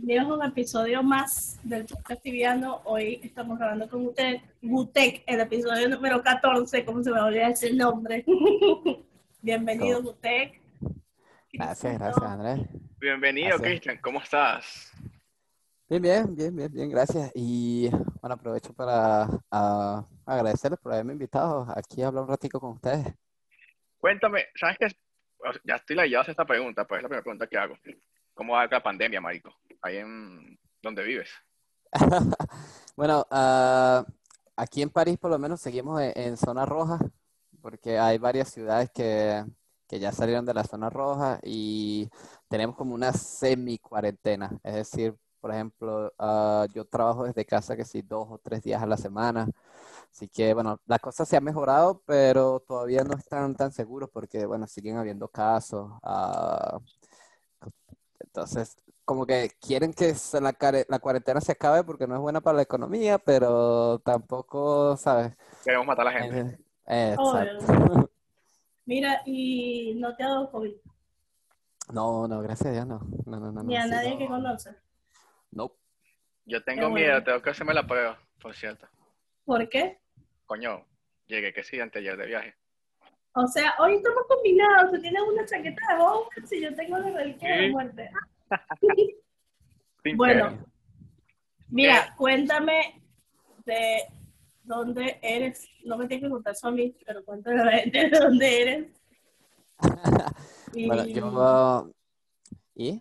bienvenidos a un episodio más del podcast tibiano. Hoy estamos grabando con usted, Gutec, el episodio número 14, ¿cómo se me olvida ese nombre? Bienvenido, Gutec. Gracias, gracias, Andrés. Bienvenido, Cristian, ¿cómo estás? Bien, bien, bien, bien, bien, gracias. Y bueno, aprovecho para uh, agradecerles por haberme invitado aquí a hablar un ratico con ustedes. Cuéntame, ¿sabes qué? Ya estoy la a esta pregunta, pues es la primera pregunta que hago. ¿Cómo va la pandemia, marico? Ahí en donde vives. bueno, uh, aquí en París por lo menos seguimos en, zona roja, porque hay varias ciudades que, que, ya salieron de la zona roja y tenemos como una semi-cuarentena. Es decir, por ejemplo, uh, yo trabajo desde casa que sí dos o tres días a la semana. Así que, bueno, la cosa se ha mejorado, pero todavía no están tan seguros porque, bueno, siguen habiendo casos. Uh, entonces, como que quieren que la, la cuarentena se acabe porque no es buena para la economía, pero tampoco, ¿sabes? Queremos matar a la gente. Eh, exacto. Mira, ¿y no te ha dado COVID? No, no, gracias a Dios, no. no, no, no Ni a nadie que conoce. No. Yo tengo miedo, tengo que hacerme la prueba, por cierto. ¿Por qué? Coño, llegué que sí, antes de viaje. O sea, hoy estamos combinados. Tú tienes una chaqueta de bombas y yo tengo la reliquia de muerte. bueno, mira, cuéntame de dónde eres. No me tienes que contar eso a mí, pero cuéntame de dónde eres. bueno, yo... ¿Y?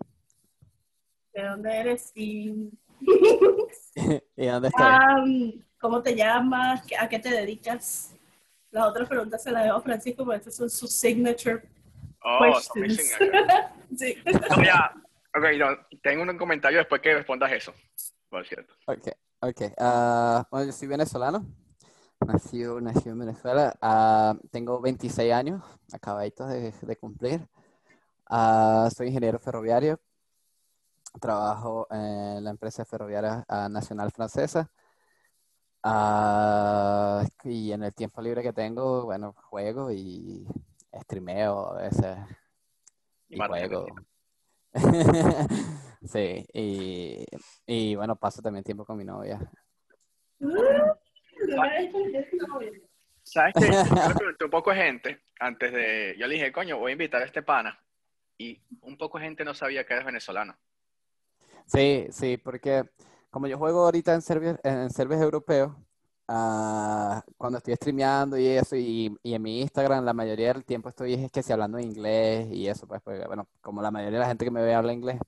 ¿De dónde eres? Y... ¿Y dónde estás? ¿Cómo te llamas? ¿A qué te dedicas? Las otras preguntas se las dejo a Francisco, porque estas son sus signature oh, questions. sí. No, ya. Ok, no, tengo un comentario después que respondas eso, por cierto. Ok, ok. Uh, bueno, yo soy venezolano. Nací, nací en Venezuela. Uh, tengo 26 años, acabaditos de, de cumplir. Uh, soy ingeniero ferroviario. Trabajo en la empresa ferroviaria Nacional Francesa. Uh, y en el tiempo libre que tengo, bueno, juego y streameo a veces. Y, juego. sí, y, y, bueno, paso también tiempo con mi novia. ¿Sabes qué? Yo un poco de gente, antes de... Yo le dije, coño, voy a invitar a este pana. Y un poco de gente no sabía que eres venezolano. Sí, sí, porque como yo juego ahorita en servers, en servers europeos, uh, cuando estoy streameando y eso, y, y, en mi Instagram la mayoría del tiempo estoy es que si hablando inglés y eso, pues, pues, bueno, como la mayoría de la gente que me ve habla inglés,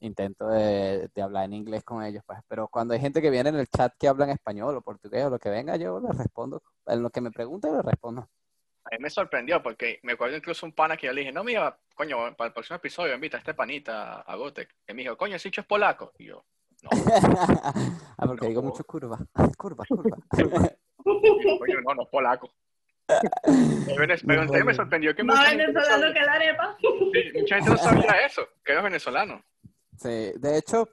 intento de, de, hablar en inglés con ellos, pues, pero cuando hay gente que viene en el chat que habla en español o portugués o lo que venga, yo les respondo, en lo que me pregunten, les respondo. A mí me sorprendió porque me acuerdo incluso un pana que yo le dije, no, mira, coño, para el próximo episodio invita a este panita a Gotek. Y me dijo, coño, ese hecho es polaco. Y yo, ah, porque digo mucho curva. Curva, curva. Coño, no, no es polaco. Serio me sorprendió que mucha gente venezolano que la arepa. Sí, mucha gente no sabía eso, que era venezolano. Sí, de hecho,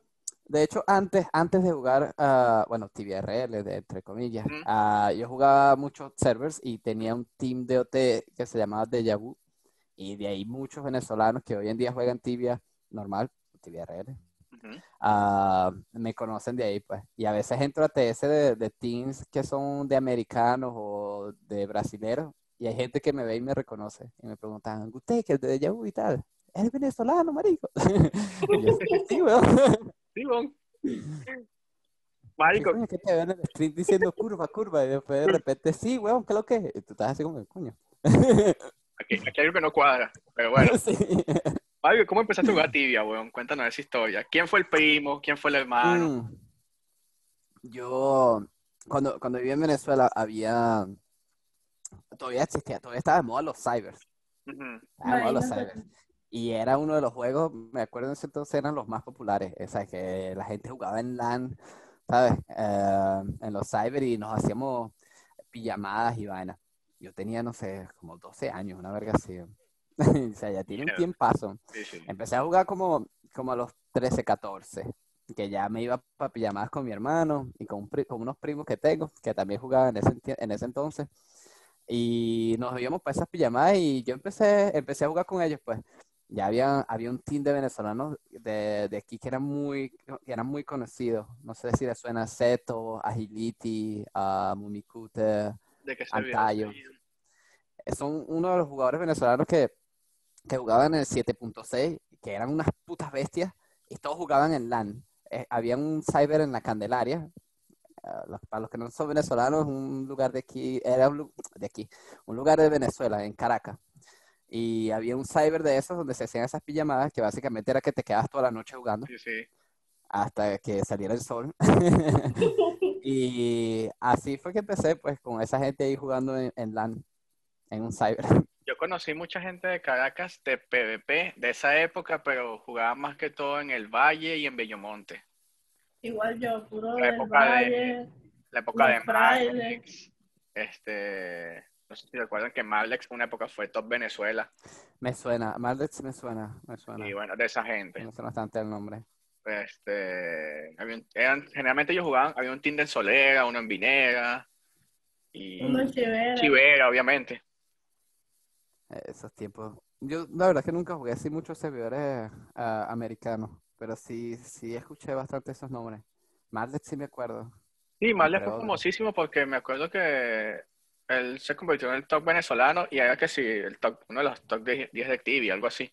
de hecho, antes, antes de jugar, uh, bueno, TVRL, de, entre comillas, uh, yo jugaba muchos servers y tenía un team de OT que se llamaba Deja Vu, y de ahí muchos venezolanos que hoy en día juegan tibia normal, TVRL, uh, me conocen de ahí, pues. Y a veces entro a TS de, de, teams que son de americanos o de brasileros, y hay gente que me ve y me reconoce, y me preguntan, ¿usted que es de Yahoo y tal? ¿Es venezolano, marico? sí, weón. Sí, weón. Marico. ¿Qué te ven en el stream diciendo curva, curva? Y después de repente, sí, weón, ¿qué es lo que es? Y tú estás así como, coño. Aquí, aquí hay algo que no cuadra, pero bueno. Sí. Mario, ¿cómo empezaste a jugar tibia, weón? Cuéntanos esa historia. ¿Quién fue el primo? ¿Quién fue el hermano? Mm. Yo, cuando, cuando vivía en Venezuela, había. Todavía existía, todavía estaba de moda los cybers. Estaba de moda los cybers. Y era uno de los juegos, me acuerdo en ese entonces eran los más populares. O sea, que la gente jugaba en LAN, ¿sabes? Eh, en los cybers y nos hacíamos pijamadas y vainas. Yo tenía, no sé, como 12 años, una verga así. o sea, ya tiene un tiempazo. Empecé a jugar como, como a los 13, 14, que ya me iba para pijamadas con mi hermano y con, con, unos primos que tengo, que también jugaban en ese, en ese entonces. Y nos íbamos para esas pijamadas y yo empecé, empecé a jugar con ellos, pues. ya había, había un team de venezolanos de, de aquí que eran muy, que eran muy conocidos. No sé si les suena Seto, Agility, uh, Mumicute, Antayo. Son uno de los jugadores venezolanos que, que jugaban en el 7.6, que eran unas putas bestias, y todos jugaban en LAN. Eh, había un cyber en la Candelaria, uh, para los que no son venezolanos, un lugar de aquí, era un, de aquí, un lugar de Venezuela, en Caracas. Y había un cyber de esos donde se hacían esas pijamadas que básicamente era que te quedabas toda la noche jugando. Sí, sí. Hasta que saliera el sol. y así fue que empecé, pues, con esa gente ahí jugando en, en LAN, en un cyber. Yo conocí mucha gente de Caracas de PvP de esa época, pero jugaba más que todo en el Valle y en Bellomonte. Igual yo, puro La del época valle. de, la época de. Marlex, este, no sé si recuerdan que Marlex una época fue top Venezuela, Me suena, Maldex me suena, me suena. y bueno, de esa gente. Me suena bastante el nombre. Este, había un- eran, generalmente ellos jugaban, había un team en Solera, uno en Vinera, y Uno en Chivera. Chivera, obviamente. Esos tiempos. Yo, la verdad que nunca jugué así muchos servidores ah, americanos, pero sí, sí escuché bastante esos nombres. Maldex sí me acuerdo. Sí, Pero- fue famosísimo porque me acuerdo que él se convirtió en el top venezolano y era que sí, el top, uno de los top 10 10 de Activia, algo así.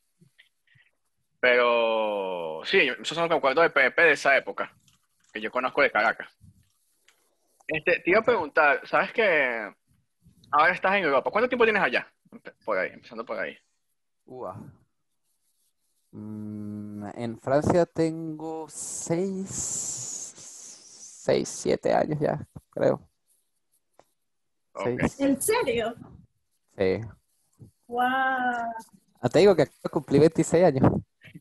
Pero sí, eso es lo que me acuerdo de PvP de esa época, que yo conozco de Caracas. Este, te iba a preguntar, ¿sabes que ahora estás en Europa? ¿Cuánto tiempo tienes allá? Por ahí, empezando por ahí. Ua. Mm, en Francia tengo seis, seis, siete años ya, creo. Ok. Seis. ¿En serio? Sí. ¡Wow! Ah, te digo que cumplir 26 años.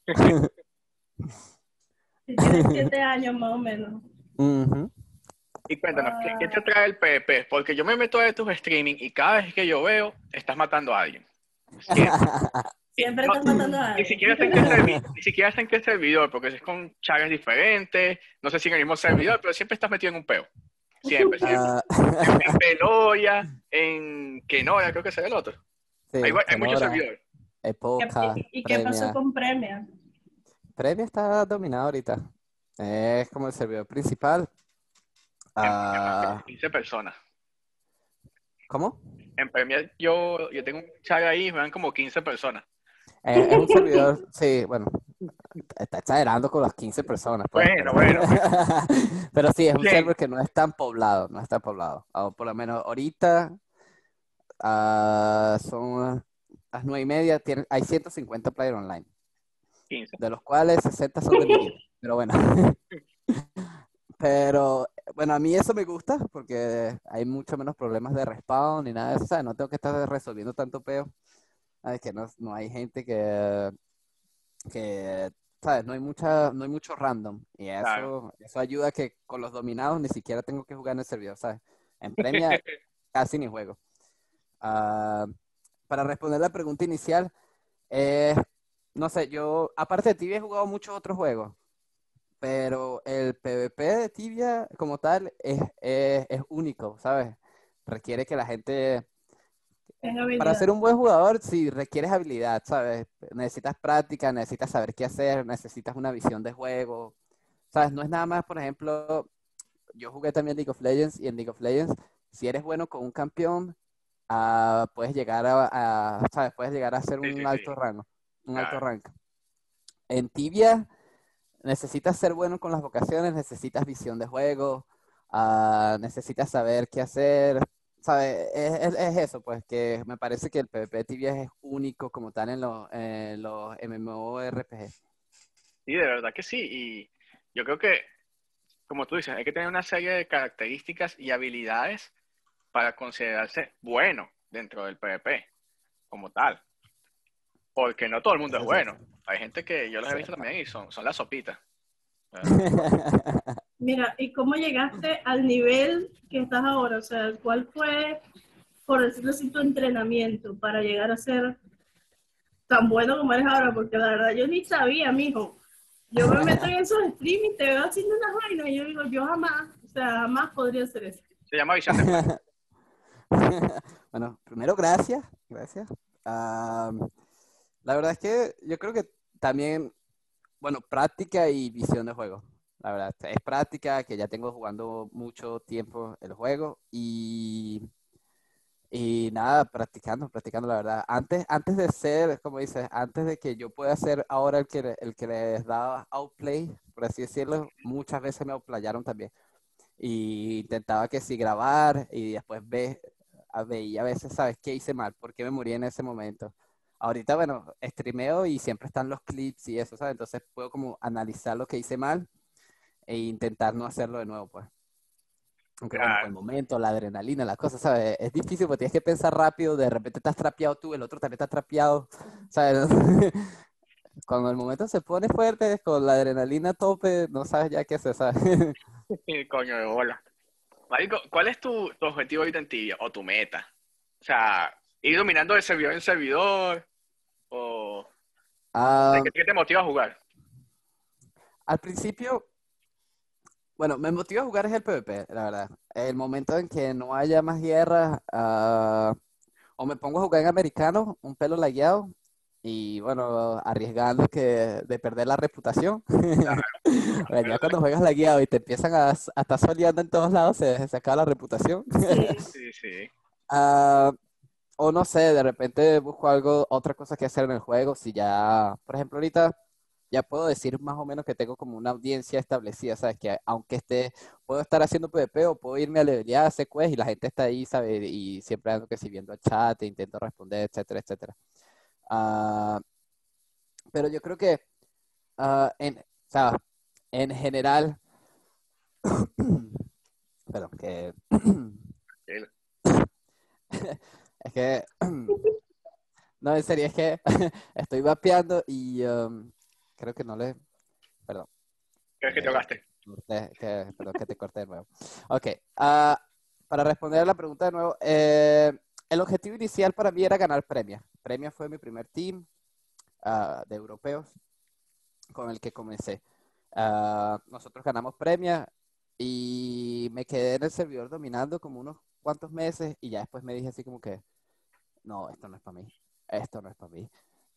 Tienes siete años más o menos. Ujú. Y cuéntanos, ¿qué, qué te trae el PvP? Porque yo me meto a tus streaming y cada vez que yo veo, estás matando a alguien. Siempre. Siempre No, estás matando a Ni alguien. siquiera está en qué servi- ni siquiera está en qué servidor, porque es con chagas diferentes, no sé si en el mismo servidor, pero siempre estás metido en un peo. Siempre, siempre. Ah, En Peloya, en Kenoya, creo que es el otro. sí, hay, hay muchos servidores. Época, ¿Y, y qué pasó con Premia? Premia está dominado ahorita. Es como el servidor principal. Ah, 15 personas. ¿cómo? En Premier yo, yo tengo un chat ahí y juegan como 15 personas. Eh, es un servidor, sí, bueno, está exagerando con las 15 personas. pues, Bueno, bueno. Pero sí, es un Bien. server que no es tan poblado, no es tan poblado. O por lo menos ahorita ah, son las nueve y media, tiene- hay 150 players online, 15. de los cuales 60 son de mi equipo. Pero bueno. Pero bueno, a mí eso me gusta porque hay mucho menos problemas de respawn ni nada de eso, ¿sabes? No tengo que estar resolviendo tanto peo. Es que no, no hay gente que, que, ¿sabes? No hay mucha, no hay mucho random. Y eso, Claro. eso ayuda a que con los dominados ni siquiera tengo que jugar en el servidor, ¿sabes? En Premia casi ni juego. Ah, para responder la pregunta inicial, eh, no sé, yo, aparte de Tibia, he jugado muchos otros juegos, pero el PvP de Tibia como tal es, es, es único, ¿sabes? Requiere que la gente, para ser un buen jugador, sí, requieres habilidad, ¿sabes? Necesitas práctica, necesitas saber qué hacer, necesitas una visión de juego, ¿sabes? No es nada más, por ejemplo, yo jugué también League of Legends y en League of Legends, si eres bueno con un campeón, ah, puedes llegar a, a, ¿sabes? Puedes llegar a ser Sí, un sí, sí. alto rango, un alto Claro. rank. En Tibia necesitas ser bueno con las vocaciones, necesitas visión de juego, ah, necesitas saber qué hacer, ¿sabes? Es, es- es eso, pues, que me parece que el PvP Tibia es único como tal en los, en los MMORPG. Sí, de verdad que sí. Y yo creo que, como tú dices, hay que tener una serie de características y habilidades para considerarse bueno dentro del PvP, como tal. Porque no todo el mundo es bueno. Hay gente que yo los he visto también y son, son las sopitas. Mira, ¿y cómo llegaste al nivel que estás ahora? O sea, ¿cuál fue, por decirlo así, tu entrenamiento para llegar a ser tan bueno como eres ahora? Porque la verdad yo ni sabía, mijo. Yo me meto en esos streaming, te veo haciendo unas vainas y yo digo, yo jamás, o sea, jamás podría hacer eso. Se llama juego. Bueno, primero, gracias. Gracias. Am, La verdad es que yo creo que también, bueno, práctica y visión de juego. La verdad, es práctica, que ya tengo jugando mucho tiempo el juego y, y nada, practicando, practicando, la verdad. Antes, antes de ser, como dices, antes de que yo pueda ser ahora el que, el que les daba outplay, por así decirlo, muchas veces me outplayaron también. Y intentaba que sí grabar y después ve, veía a veces, ¿sabes qué hice mal? ¿Por qué me morí en ese momento? Ahorita, bueno, streameo y siempre están los clips y eso, ¿sabes? Entonces puedo como analizar lo que hice mal e intentar no hacerlo de nuevo, pues. Aunque bueno, el momento, la adrenalina, las cosas, ¿sabes? Es difícil porque tienes que pensar rápido, de repente estás trapeado tú, el otro también está trapeado, ¿sabes? Cuando el momento se pone fuerte, con la adrenalina a tope, no sabes ya qué hacer, ¿sabes? Coño de bola. Marico, ¿cuál es tu, tu objetivo ahorita en Tibia o tu meta? O sea, ir dominando de servidor en servidor o... Ah, ¿Qué te motiva a jugar? al principio, bueno, me motiva a jugar es el PvP, la verdad. El momento en que no haya más guerra, ah, o me pongo a jugar en americano, un pelo lagueado, y bueno, arriesgando que de perder la reputación. Bueno, ya cuando juegas lagueado y te empiezan a, a estar soleando en todos lados, se, se acaba la reputación. Sí, sí. Ah, o no sé, de repente busco algo, otra cosa que hacer en el juego. Si ya, por ejemplo, ahorita ya puedo decir más o menos que tengo como una audiencia establecida, ¿sabes? Que aunque esté, puedo estar haciendo PvP o puedo irme a levelear, hacer quest y la gente está ahí, ¿sabes? Y siempre ando que si viendo el chat, e intento responder, etcétera, etcétera. Ah, pero yo creo que, ah, en, en general, perdón, que es que, no, en serio, es que estoy vapeando y um, creo que no le, perdón. ¿Crees que te ahogaste? que- perdón, que te corté de nuevo. Ok, ah, para responder a la pregunta de nuevo, eh, el objetivo inicial para mí era ganar Premia. Premia fue mi primer team ah, de europeos con el que comencé. Ah, nosotros ganamos Premia y me quedé en el servidor dominando como unos cuantos meses y ya después me dije así como que, no, esto no es para mí, esto no es para mí.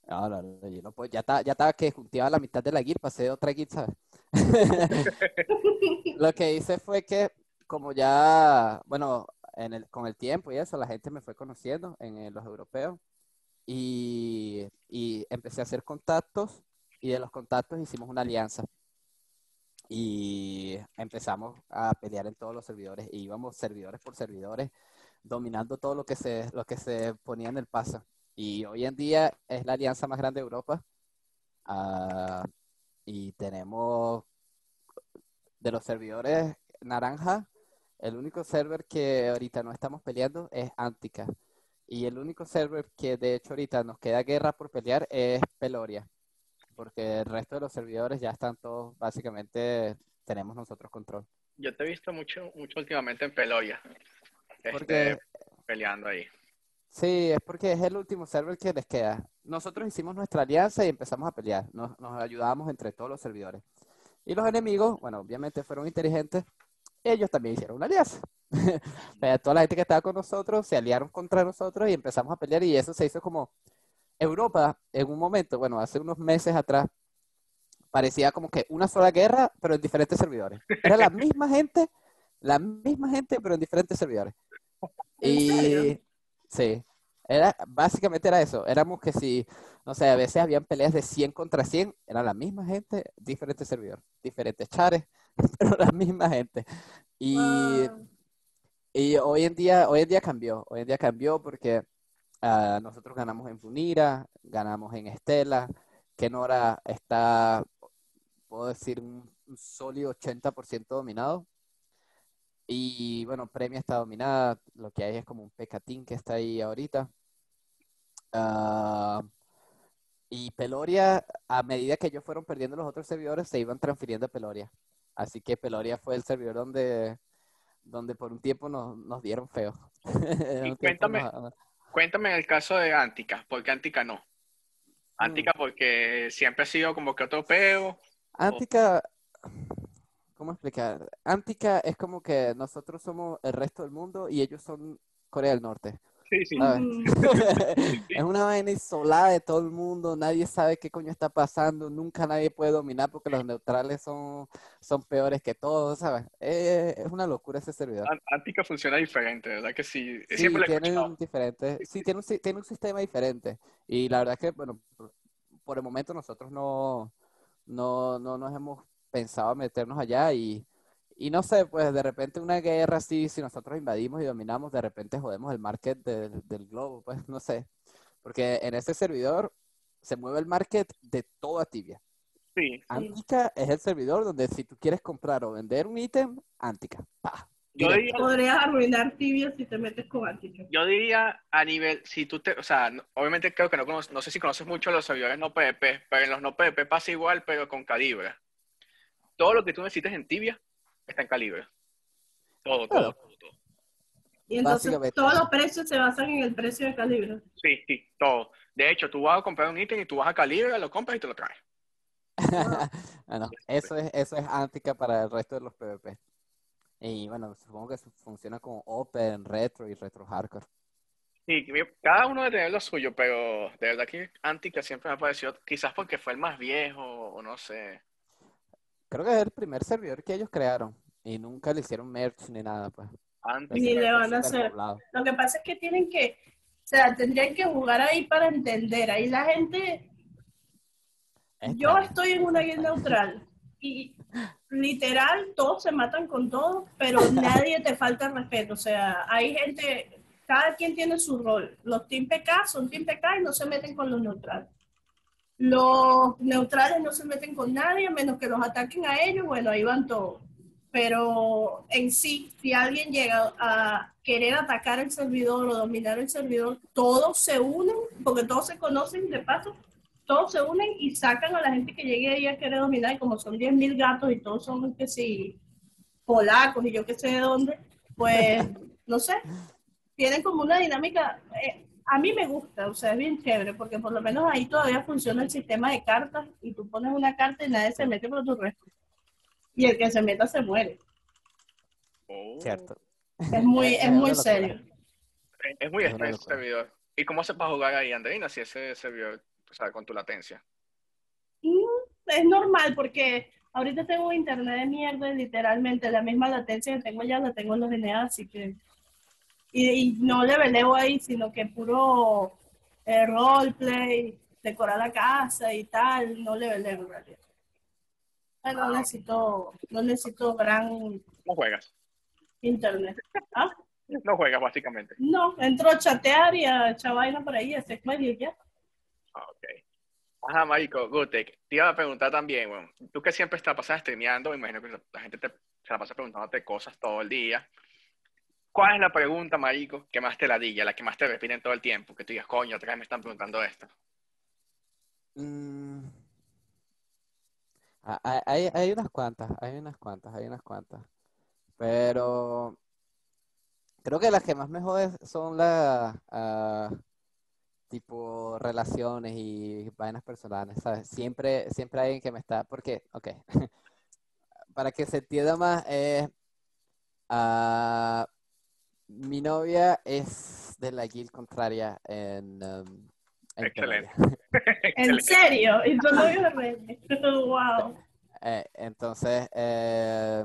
No, no, no, yo no puedo- ya estaba, ya estaba que junteaba la mitad de la guild, pasé otra guild, ¿sabes? Lo que hice fue que, como ya, bueno, en el, con el tiempo y eso, la gente me fue conociendo en, eh, los europeos y, y empecé a hacer contactos y de los contactos hicimos una alianza y empezamos a pelear en todos los servidores y íbamos servidores por servidores dominando todo lo que se, lo que se ponía en el paso. Y hoy en día es la alianza más grande de Europa. Ah, y tenemos de los servidores naranja, el único server que ahorita no estamos peleando es Antica. Y el único server que de hecho ahorita nos queda guerra por pelear es Peloria. Porque el resto de los servidores ya están todos, básicamente, tenemos nosotros control. Yo te he visto mucho, mucho últimamente en. Este, Porque peleando ahí. Sí, es porque es el último server que les queda. Nosotros hicimos nuestra alianza y empezamos a pelear. Nos, nos ayudábamos entre todos los servidores. Y los enemigos, bueno, obviamente fueron inteligentes. Ellos también hicieron una alianza. Toda la gente que estaba con nosotros se aliaron contra nosotros y empezamos a pelear. Y eso se hizo como Europa, en un momento, bueno, hace unos meses atrás, parecía como que una sola guerra, pero en diferentes servidores. Era la misma gente, la misma gente, pero en diferentes servidores. ¿En Y sí, era, básicamente era eso. Éramos que si, no sé, a veces habían peleas de 100 contra 100, era la misma gente, diferentes servidores, diferentes chares, pero la misma gente. Y, Wow. y hoy en día, hoy en día cambió, hoy en día cambió porque ah, nosotros ganamos en Funira, ganamos en Estela, Kenora está, puedo decir, un, un sólido 80% dominado. Y bueno, Premia está dominada, lo que hay es como un pecatín que está ahí ahorita. Ah, y Peloria, a medida que ellos fueron perdiendo los otros servidores, se iban transfiriendo a Peloria. Así que Peloria fue el servidor donde, donde por un tiempo nos, nos dieron feo. Y cuéntame, nos- cuéntame el caso de Antica. ¿Por qué Antica no? Antica porque siempre ha sido como que otro peo. Antica, ¿cómo explicar? Antica es como que nosotros somos el resto del mundo y ellos son Corea del Norte. Sí, sí. Mm, Es una vaina isolada de todo el mundo, nadie sabe qué coño está pasando, nunca nadie puede dominar porque los neutrales son, son peores que todos, ¿sabes? Eh, es una locura ese servidor. An- Antica funciona diferente, ¿verdad? Que sí. Sí, Siempre tiene un diferente, sí, tiene un, tiene un sistema diferente. Y la verdad es que, bueno, por, por el momento nosotros no, no, no nos hemos pensado meternos allá y, y no sé, pues de repente una guerra así, si nosotros invadimos y dominamos, de repente jodemos el market del, del globo, pues no sé. Porque en ese servidor se mueve el market de toda tibia. Sí. Antica es el servidor donde si tú quieres comprar o vender un ítem, Antica. Yo diría, Podrías arruinar tibia si te metes con Antica. yo diría a nivel, si tú te, o sea, no- obviamente creo que no conoces, no sé si conoces mucho los servidores no PvP, pero en los no PvP pasa igual, pero con calibre. Todo lo que tú necesites en tibia está en calibre. Todo, todo, Claro. todo, todo. Y entonces todos los precios se basan en el precio de calibre. Sí, sí, todo. De hecho, tú vas a comprar un ítem y tú vas a calibre, lo compras y te lo traes. Bueno, eso es, eso es Antica para el resto de los PvP. Y bueno, supongo que funciona como Open, Retro y Retro Hardcore. Sí, cada uno debe tener lo suyo, pero de verdad que Antica siempre me ha parecido, quizás porque fue el más viejo, o no sé. Creo que es el primer servidor que ellos crearon. Y nunca le hicieron merch ni nada, pues. Antica. Ni le van a hacer. poblado. Lo que pasa es que tienen que, o sea, tendrían que jugar ahí para entender. Ahí la gente, yo estoy en una guía neutral y literal todos se matan con todos, pero nadie te falta respeto. O sea, hay gente, cada quien tiene su rol. Los Team PK son Team PK y no se meten con los neutrales. Los neutrales no se meten con nadie, a menos que los ataquen a ellos, bueno, ahí van todos. Pero en sí, si alguien llega a querer atacar el servidor o dominar el servidor, todos se unen, porque todos se conocen de paso, todos se unen y sacan a la gente que llegue ahí a querer dominar, y como son 10.000 gatos y todos son que si polacos y yo qué sé de dónde, pues no sé, tienen como una dinámica, eh, a mí me gusta, o sea, es bien chévere, porque por lo menos ahí todavía funciona el sistema de cartas y tú pones una carta y nadie se mete por tu resto. Y el que se meta se muere. Oh. Cierto. Es muy, Es muy serio. Es- muy extenso ese locura. servidor. ¿Y cómo se para jugar ahí, Andreina, si ese servidor, o sea, con tu latencia? Es normal porque ahorita tengo internet de mierda y literalmente la misma latencia que tengo ya la tengo en los DNA, así que... Y, y no le veleo ahí, sino que puro eh, roleplay, decorar la casa y tal, no le veleo en realidad. No necesito, no necesito gran No juegas. internet. ¿Ah? No juegas, básicamente. No, entro a chatear y a echar vaina por ahí, a hacer medio y ya. Ah, ok. Ajá, Marico, Gutek, te iba a preguntar también, bueno, tú que siempre estás pasando streameando, me imagino que la gente te, se la pasa preguntándote cosas todo el día. ¿Cuál es la pregunta, Marico, que más te ladilla, la que más te repiten todo el tiempo? Que tú digas, coño, otra vez me están preguntando esto. Mm. Ah, Hay, hay, unas cuantas, hay unas cuantas, hay unas cuantas. Pero creo que las que más me joden son las ah, tipo relaciones y vainas personales, ¿sabes? Siempre, siempre hay alguien que me está, porque, ok, para que se entienda más, eh, ah, mi novia es de la guild contraria en, um, en Excelente. ¿En serio? ¿Y de René? wow. Eh, entonces, eh,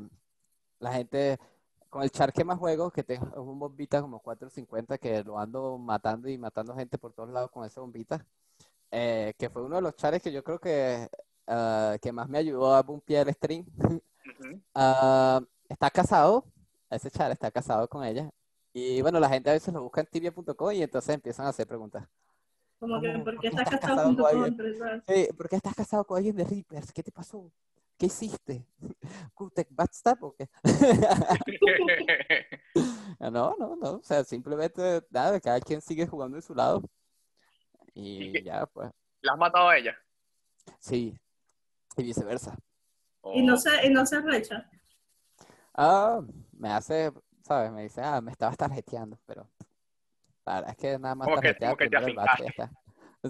la gente, con el char que más juego, que tengo un bombita como 450, que lo ando matando y matando gente por todos lados con ese bombita, eh, que fue uno de los chares que yo creo que, ah, que más me ayudó a bumpear el stream. Ah, está casado, ese char está casado con ella. Y bueno, la gente a veces lo busca en tibia.com y entonces empiezan a hacer preguntas. Como que. ¿por ¿Por qué estás estás casado casado con con alguien? empresa? Sí, ¿por qué estás casado con alguien de Reapers? ¿Qué te pasó? ¿Qué hiciste? ¿Kutek Backstab o qué? No, no, no. O sea, simplemente, nada, cada quien sigue jugando de su lado. ¿Y ya, pues, ¿La has matado a ella? sí. Y viceversa. Y no Oh, se, y no se recha. Ah, me hace, ¿sabes? Me dice, ah, me estabas tarjeteando, pero la verdad es que nada más Como que- como que te el ya está.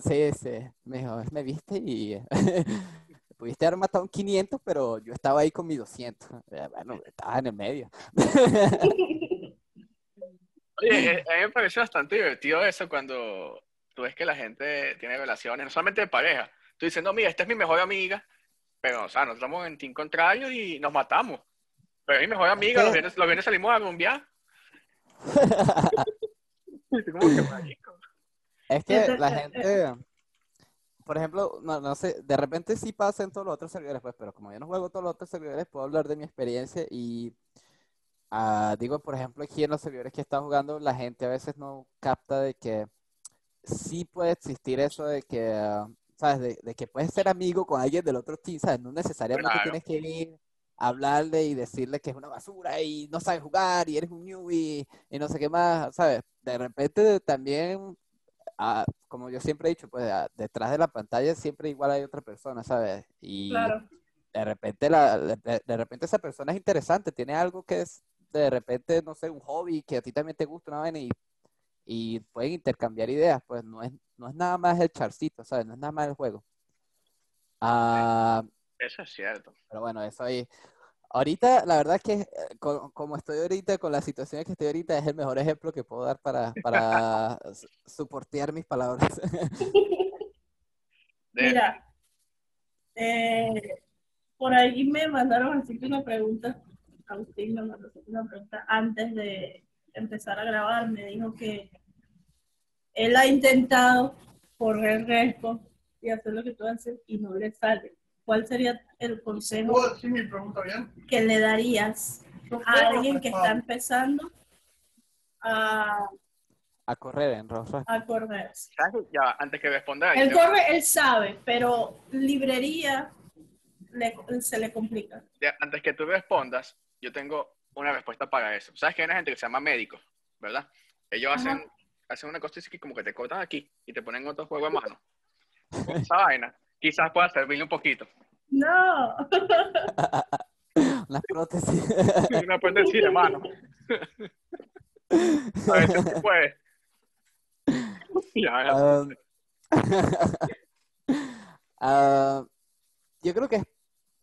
Sí, sí. Me dijo, me viste y pudiste haber matado un 500, pero yo estaba ahí con mi 200. Eh, Bueno, estaba en el medio. Oye, a mí me parece bastante divertido eso cuando tú ves que la gente tiene relaciones, no solamente de pareja. Tú dices, no, mira, esta es mi mejor amiga, pero, o sea, nos estamos en team contrario y nos matamos. Pero es mi mejor amiga, los viernes, los viernes salimos a rumbear. Es que la eh, gente, por ejemplo, no, no sé, de repente sí pasa en todos los otros servidores, pues, pero como yo no juego todos los otros servidores, puedo hablar de mi experiencia y ah, digo, por ejemplo, aquí en los servidores que está jugando, la gente a veces no capta de que sí puede existir eso de que, ah, ¿sabes? De, de que puedes ser amigo con alguien del otro team, ¿sabes? No necesariamente Claro. tienes que ir hablarle y decirle que es una basura y no sabes jugar y eres un newbie y no sé qué más, ¿sabes? De repente también ah, como yo siempre he dicho, pues ah, detrás de la pantalla siempre igual hay otra persona, ¿sabes? Y Claro. de repente la, de, de repente esa persona es interesante, tiene algo que es de repente, no sé, un hobby que a ti también te gusta vaina y, y pueden intercambiar ideas, pues no es, no es nada más el charcito, ¿sabes? No es nada más el juego. Ah, Eso es cierto. pero bueno, eso ahí. Ahorita, la verdad es que eh, co- como estoy ahorita, con la situación que estoy ahorita, es el mejor ejemplo que puedo dar para, para su- soportear mis palabras. Mira, eh, por ahí me mandaron así que una pregunta, Agustín me mandó así que una pregunta antes de empezar a grabar, me dijo que él ha intentado correr riesgo y hacer lo que tú haces y no le sale. ¿Cuál sería el consejo ¿Puedo decir mi pregunta bien? que le darías a alguien que está empezando a, A correr en Rosa. a correr? ¿sabes? Ya, antes que responda, Él yo- corre, él sabe, pero librería le- se le complica. ya, antes que tú respondas, yo tengo una respuesta para eso. ¿Sabes que hay una gente que se llama médicos, verdad? Ellos Ajá. hacen, hacen una cosa así que como que te cortan aquí y te ponen otro juego a mano. Esa vaina, quizás pueda servirle un poquito. No, Unas prótesis. Una prótesis de mano. A ver si se puede. Ya, ya. Um, ah, yo creo que,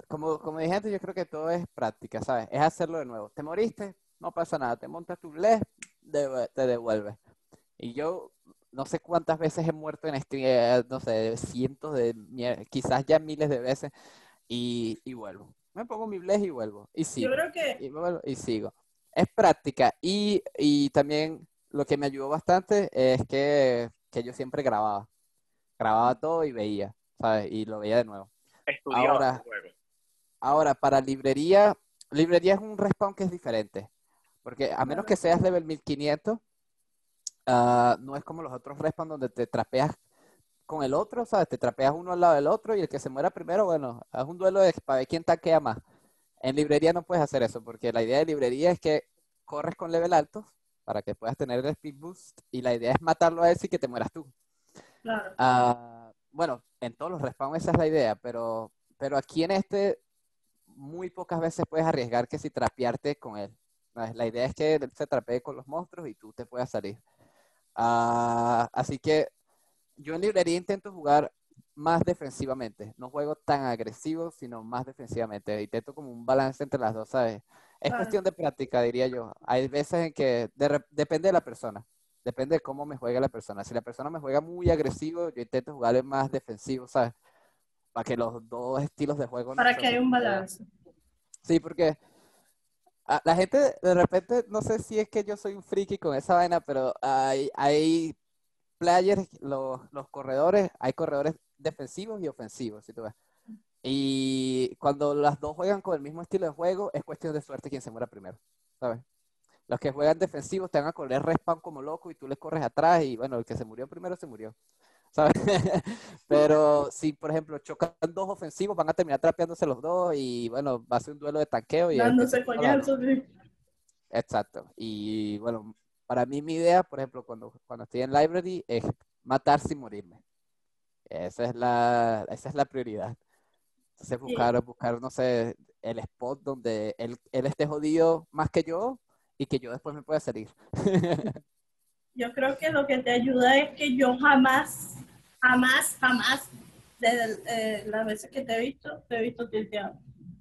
como, como dije antes, yo creo que todo es práctica, ¿sabes? Es hacerlo de nuevo. Te moriste, no pasa nada. Te montas tu bless, de- te devuelves. Y yo no sé cuántas veces he muerto en stream, eh, no sé, cientos de, quizás ya miles de veces, y, y vuelvo. Me pongo mi bless y vuelvo. Y yo sigo. creo que Y, vuelvo y sigo. Es práctica y, y también lo que me ayudó bastante es que, que yo siempre grababa. Grababa todo y veía, ¿sabes? Y lo veía de nuevo. Estudiado ahora- el juego. Ahora, para librería, librería es un respawn que es diferente. Porque a menos que seas level 1500, ah, no es como los otros respawn donde te trapeas con el otro, ¿sabes? Te trapeas uno al lado del otro y el que se muera primero, bueno, es un duelo de, para ver quién taquea más. En librería no puedes hacer eso, porque la idea de librería es que corres con level altos para que puedas tener el speed boost y la idea es matarlo a ese y que te mueras tú. claro, Ah, bueno, en todos los respawns esa es la idea, pero, pero aquí en este muy pocas veces puedes arriesgar que si trapearte con él. ¿no? La idea es que él se trapee con los monstruos y tú te puedas salir. Ah, así que yo en librería intento jugar más defensivamente. No juego tan agresivo, sino más defensivamente. Intento como un balance entre las dos, ¿sabes? Es cuestión de práctica, diría yo. Hay veces en que de depende de la persona. Depende de cómo me juegue la persona. Si la persona me juega muy agresivo, yo intento jugarle más defensivo, ¿sabes? Para que los dos estilos de juego no para se que haya un balance. Sí, porque a- la gente de repente, no sé si es que yo soy un friki con esa vaina, pero hay, hay players, los, los corredores, hay corredores defensivos y ofensivos, si tú ves. Y cuando las dos juegan con el mismo estilo de juego, es cuestión de suerte quién se muera primero, ¿sabes? Los que juegan defensivos te van a correr respawn como loco y tú les corres atrás y bueno, el que se murió primero se murió, ¿sabes? Pero si, por ejemplo, chocan dos ofensivos, van a terminar trapeándose los dos y bueno, va a ser un duelo de tanqueo y Dándose coñazos. sí. Exacto. Y bueno, para mí mi idea, por ejemplo, cuando, cuando estoy en library, es matar sin morirme. Esa es la, esa es la prioridad. Entonces buscar, buscar, no sé, el spot donde él, él esté jodido más que yo y que yo después me pueda salir. Yo creo que lo que te ayuda es que yo jamás, jamás, jamás, desde eh, las veces que te he visto, te he visto tilteado.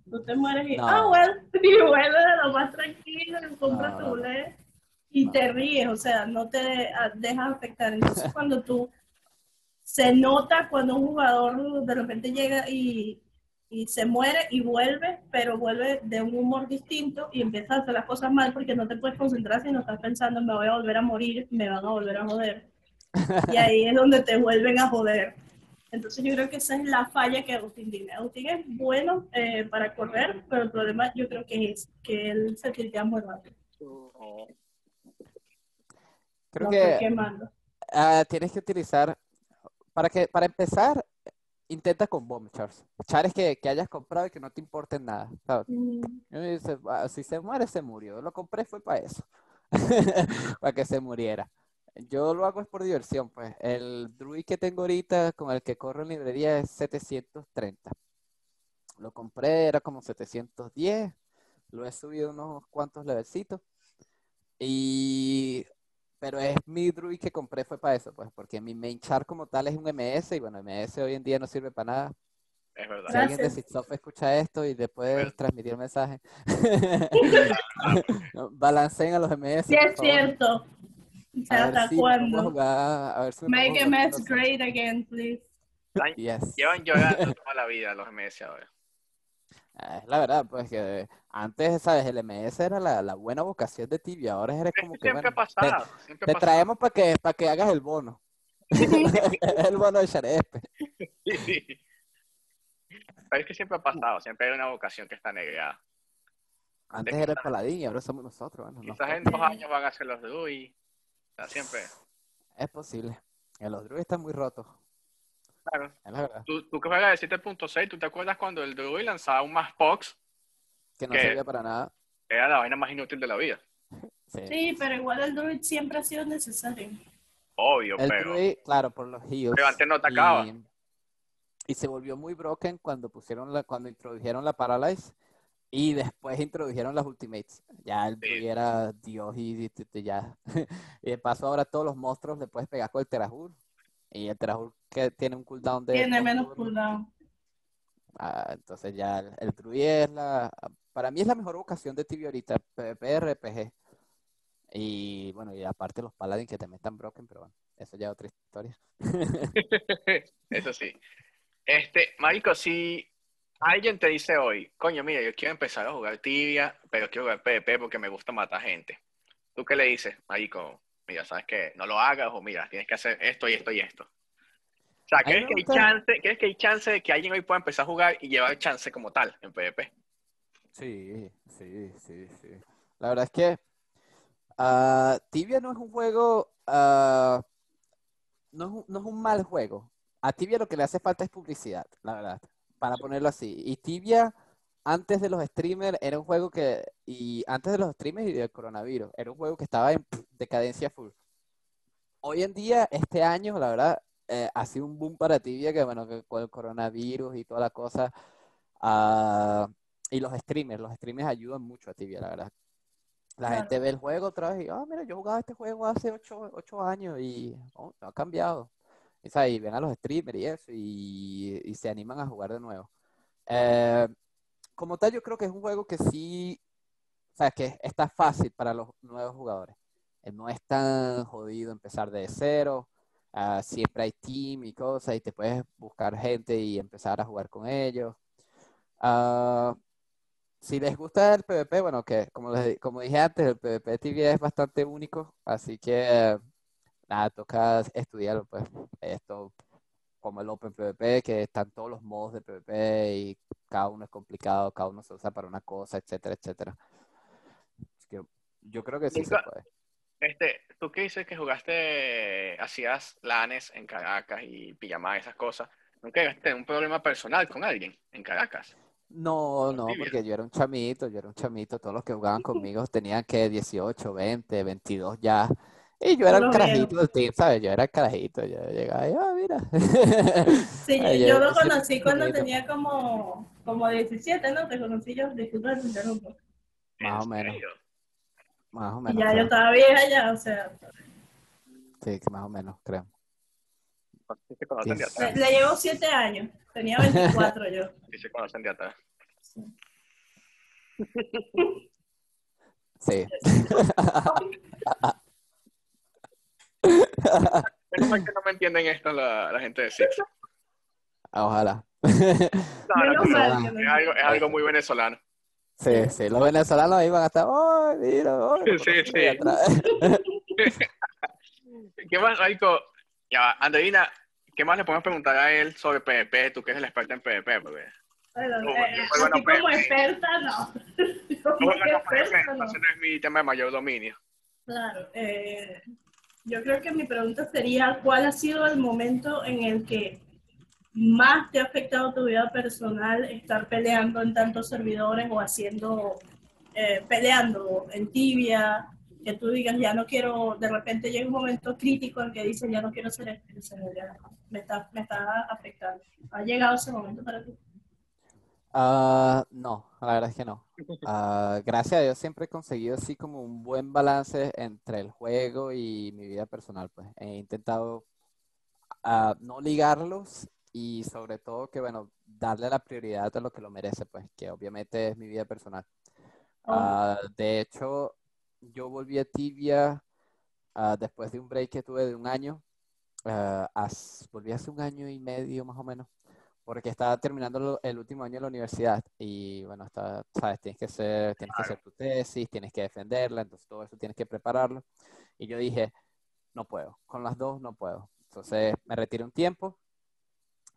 Tú te mueres y, No. ah, bueno, y vuelves de lo más tranquilo, y compras No, tu y No. te ríes, o sea, no te dejas afectar. Entonces, cuando tú se nota cuando un jugador de repente llega y, y se muere y vuelve, pero vuelve de un humor distinto y empieza a hacer las cosas mal porque no te puedes concentrar si no estás pensando me voy a volver a morir, me van a volver a joder. Y ahí es donde te vuelven a joder. Entonces yo creo que esa es la falla que Agustín tiene. Agustín es bueno eh, para correr, pero el problema yo creo que es que él se tiltea muy rápido. Creo Lo que ah, tienes que utilizar, para que, para empezar, intenta con bomb chars. Chares que, que hayas comprado y que no te importen nada. ¿sabes? Mm, "Ah, si se muere, se murió. Lo compré fue para eso. Para que se muriera. Yo lo hago es por diversión, pues. El Druid que tengo ahorita con el que corro en librería es 730. Lo compré, era como 710. Lo he subido unos cuantos levelcitos. Y... Pero es mi Druid que compré fue para eso, pues, porque mi main char como tal es un MS y bueno, MS hoy en día no sirve para nada. Es verdad. Si alguien de. Sitsoft escucha esto y Bueno. transmitir mensaje, no, balanceen a los MS. Sí, es favor. cierto. A sea, ver ¿hasta si cuándo? jugar- a ver si Make jugar MS great again, please. Yes. Llevan llorando toda la vida los MS ahora. Ah, Es la verdad, pues que antes, ¿sabes? El MS era la, la buena vocación de Tibia, ahora eres Es como que que, siempre bueno, ha pasado. Siempre te, traemos para que, para que hagas el bono. El bono de Sharespe. Sí, sí. Pero es que siempre ha pasado. Siempre hay una vocación que está negada. Antes era el paladín y ahora somos nosotros. Bueno, Quizás en dos años van a ser los Druid. O sea, siempre. Es posible. Los druids están muy rotos, Claro. es la verdad. Tú, tú que juegas de 7.6, ¿tú te acuerdas cuando el Druid lanzaba un más Pox? Que no ¿Qué? servía para nada. Era la vaina más inútil de la vida. Sí. Sí, pero igual el druid siempre ha sido necesario. Obvio, El pero. druid, claro, por los heals. Pero antes no atacaba. Y, y se volvió muy broken cuando pusieron la, cuando introdujeron la Paralyze y después introdujeron las Ultimates. Ya el Sí. era Dios y, y- y ya. Y de paso ahora todos los monstruos le puedes pegar con el Terahur. Y el Terahur que tiene un cooldown de Tiene menos cooldown. Ah, entonces ya el, el druid es la, para mí es la mejor vocación de Tibia ahorita, PvP, RPG. Y bueno, y aparte los paladins que también están broken, pero bueno, eso ya es otra historia. Eso sí. Este, Marico, si alguien te dice hoy, coño, mira, yo quiero empezar a jugar tibia, pero quiero jugar PvP porque me gusta matar gente. ¿Tú qué le dices, Marico? Mira, sabes que no lo hagas o mira, tienes que hacer esto y esto y esto. O sea, ¿crees que hay chance, ¿crees que hay chance de que alguien hoy pueda empezar a jugar y llevar chance como tal en PvP? Sí, sí, sí, sí. La verdad es que ah, Tibia no es un juego, no es un, no es un mal juego. A Tibia lo que le hace falta es publicidad, la verdad, para ponerlo así. Y Tibia, antes de los streamers, era un juego que, y antes de los streamers y del coronavirus, era un juego que estaba en decadencia full. Hoy en día, este año, la verdad, eh, ha sido un boom para Tibia, que bueno, que con el coronavirus y toda la cosa, ah, y los streamers, los streamers ayudan mucho a Tibia, la verdad. La Claro. gente ve el juego otra vez y, ah, mira, yo jugaba este juego hace ocho, ocho años y oh, no ha cambiado. Y, ven a los streamers y eso y, y se animan a jugar de nuevo. Eh, como tal, yo creo que es un juego que sí, o sea, que está fácil para los nuevos jugadores. Eh, No es tan jodido empezar de cero. Ah, siempre hay team y cosas y te puedes buscar gente y empezar a jugar con ellos. Ah, si les gusta el PvP, bueno, que como, les como dije antes, el PvP tibia es bastante único, así que eh, nada, toca estudiarlo, pues esto como el Open PvP, que están todos los modos de PvP y cada uno es complicado, cada uno se usa para una cosa, etcétera, etcétera. Así que yo creo que sí se puede. Este, tú que dices que jugaste, hacías lanes en Caracas y pijamás, esas cosas, ¿nunca llegaste un problema personal con alguien en Caracas? No, no, porque yo era un chamito, yo era un chamito, todos los que jugaban conmigo tenían que 18, 20, 22 ya. Y yo era el Solo carajito del team, ¿sabes? Yo era el carajito, yo llegaba y, ah, mira. Sí, Ay, yo, lo conocí cuando tenía como, como 17, ¿no? Te conocí yo, disculpa te interrumpo. Más o ¿En menos. Más o Y menos, ya yo estaba vieja ya, o sea, Sí, que más o menos, creo. Sí se conocen de Yes. le, atrás. le llevo 7 años, tenía 24 yo. Sí se conocen de atrás. Sí. Menos mal que no me entienden esto la, la gente de Six. Ojalá. No, no, mal que es, algo, es algo muy venezolano. Sí, sí, los venezolanos ahí van a estar, ¡ay, mira! ay", Sí, sí. ¿Qué más, Raico? Ya, Andreina, ¿qué más le podemos preguntar a él sobre PvP? Tú que eres el experto en PvP, porque Bueno, No, eh, así como experta, no. Como no experta, no. entonces no es mi tema de mayor dominio. Claro, eh, yo creo que mi pregunta sería, ¿cuál ha sido el momento en el que más te ha afectado tu vida personal estar peleando en tantos servidores o haciendo, eh, peleando en tibia, que tú digas, ya no quiero, de repente llega un momento crítico en que dices, ya no quiero "No, ya, me está, me está afectando. ¿Ha llegado ese momento para ti? Ah, no, la verdad es que no. Ah, gracias a Dios siempre he conseguido así como un buen balance entre el juego y mi vida personal, pues. He intentado ah, no ligarlos y sobre todo que, bueno, darle la prioridad a lo que lo merece, pues, que obviamente es mi vida personal. Ah, de hecho, yo volví a Tibia después de un break que tuve de un año. as- volví hace un año y medio más o menos, porque estaba terminando el último año de la universidad y bueno, está, sabes, tienes que hacer, tienes que hacer tu tesis, tienes que defenderla, entonces todo eso tienes que prepararlo. Y yo dije, no puedo, con las dos no puedo. Entonces me retiré un tiempo